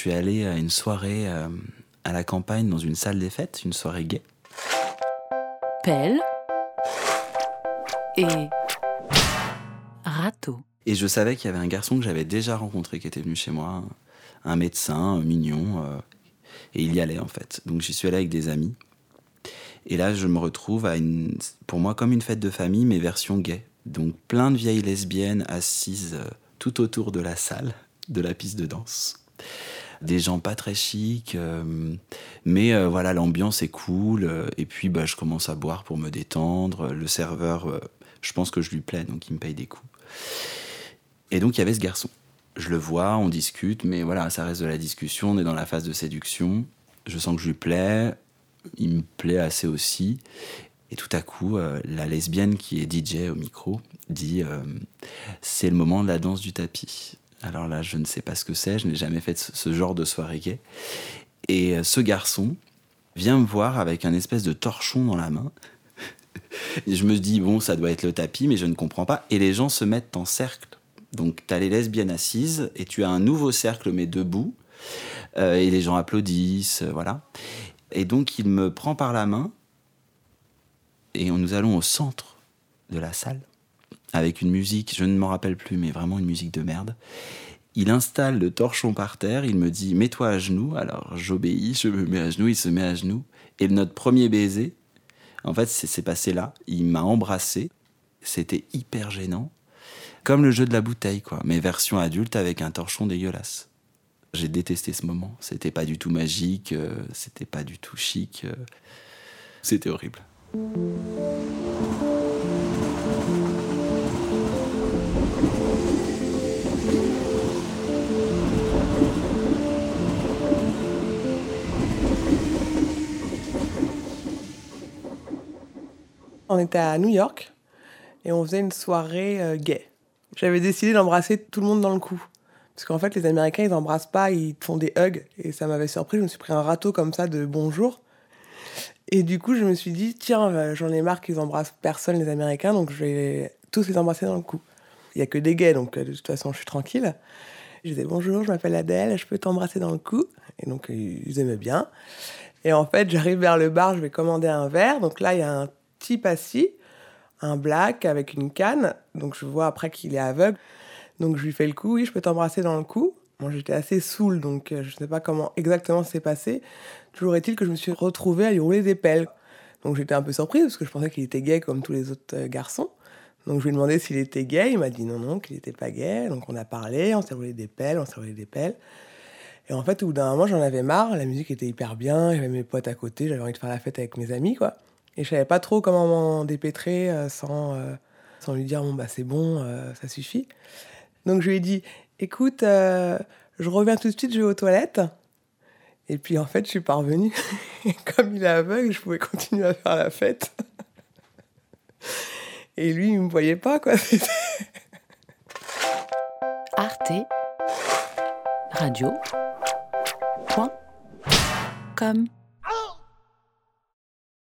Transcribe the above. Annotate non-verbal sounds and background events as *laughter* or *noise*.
suis allé à une soirée euh, à la campagne dans une salle des fêtes, une soirée gay. Pelle et râteau. Et je savais qu'il y avait un garçon que j'avais déjà rencontré qui était venu chez moi, un médecin mignon, euh, et il y allait en fait. Donc j'y suis allé avec des amis. Et là, je me retrouve à une, pour moi comme une fête de famille, mais version gay. Donc plein de vieilles lesbiennes assises euh, tout autour de la salle, de la piste de danse. Des gens pas très chics, euh, mais euh, voilà, l'ambiance est cool. euh, et puis, bah, je commence à boire pour me détendre. Le serveur, je pense que je lui plais, donc il me paye des coups. Et donc, il y avait ce garçon. Je le vois, on discute, mais voilà, ça reste de la discussion. On est dans la phase de séduction. Je sens que je lui plais. Il me plaît assez aussi. Et tout à coup, la lesbienne qui est DJ au micro dit C'est le moment de la danse du tapis. Alors là, je ne sais pas ce que c'est, je n'ai jamais fait ce, genre de soirée gay. Et euh, ce garçon vient me voir avec un espèce de torchon dans la main. *laughs* Je me dis Bon, ça doit être le tapis, mais je ne comprends pas. Et les gens se mettent en cercle. Donc, tu as les lesbiennes assises et tu as un nouveau cercle, mais debout. Euh, et les gens applaudissent, euh, voilà. Et donc, il me prend par la main et nous allons au centre de la salle avec une musique, je ne m'en rappelle plus, mais vraiment une musique de merde. Il installe le torchon par terre, il me dit mets-toi à genoux. Alors j'obéis, je me mets à genoux, il se met à genoux. Et notre premier baiser, en fait, c'est passé là. Il m'a embrassé. C'était hyper gênant. Comme le jeu de la bouteille, quoi. Mais version adulte avec un torchon dégueulasse. J'ai détesté ce moment. C'était pas du tout magique, euh, c'était pas du tout chic. euh, c'était horrible. On était à New York et on faisait une soirée euh, gay. J'avais décidé d'embrasser tout le monde dans le cou. Parce qu'en fait, les Américains, ils embrassent pas, ils font des hugs. Et ça m'avait surpris, je me suis pris un râteau comme ça de bonjour. Et du coup, je me suis dit, tiens, euh, j'en ai marre qu'ils embrassent personne, les Américains, donc je vais tous les embrasser dans le cou. Il y a que des gays, donc euh, de toute façon, je suis tranquille. Je disais, bonjour, je m'appelle Adèle, je peux t'embrasser dans le cou Et donc, ils aimaient bien. Et en fait, j'arrive vers le bar, je vais commander un verre. Donc là, il y a un type assis, un black avec une canne. Donc je vois après qu'il est aveugle. Donc je lui fais le coup, oui, je peux t'embrasser dans le cou. Moi, j'étais assez saoul, donc euh, je ne sais pas comment exactement c'est passé. Toujours est-il que je me suis retrouvée à lui rouler des pelles. Donc j'étais un peu surprise parce que je pensais qu'il était gay comme tous les autres euh, garçons. Donc je lui ai demandé s'il était gay. Il m'a dit non, non, qu'il n'était pas gay. Donc on a parlé, on s'est roulé des pelles, on s'est roulé des pelles. Et en fait, au bout d'un moment, j'en avais marre. La musique était hyper bien. J'avais mes potes à côté. J'avais envie de faire la fête avec mes amis, quoi. Et je savais pas trop comment m'en dépêtrer euh, sans, euh, sans lui dire bon, bah c'est bon, euh, ça suffit. Donc je lui ai dit écoute, je reviens tout de suite, je vais aux toilettes. Et puis en fait, je suis parvenue. *laughs* Comme il est aveugle, je pouvais continuer à faire la fête. Et lui, il me voyait pas, quoi. *laughs* Arte Radio. Point. Com.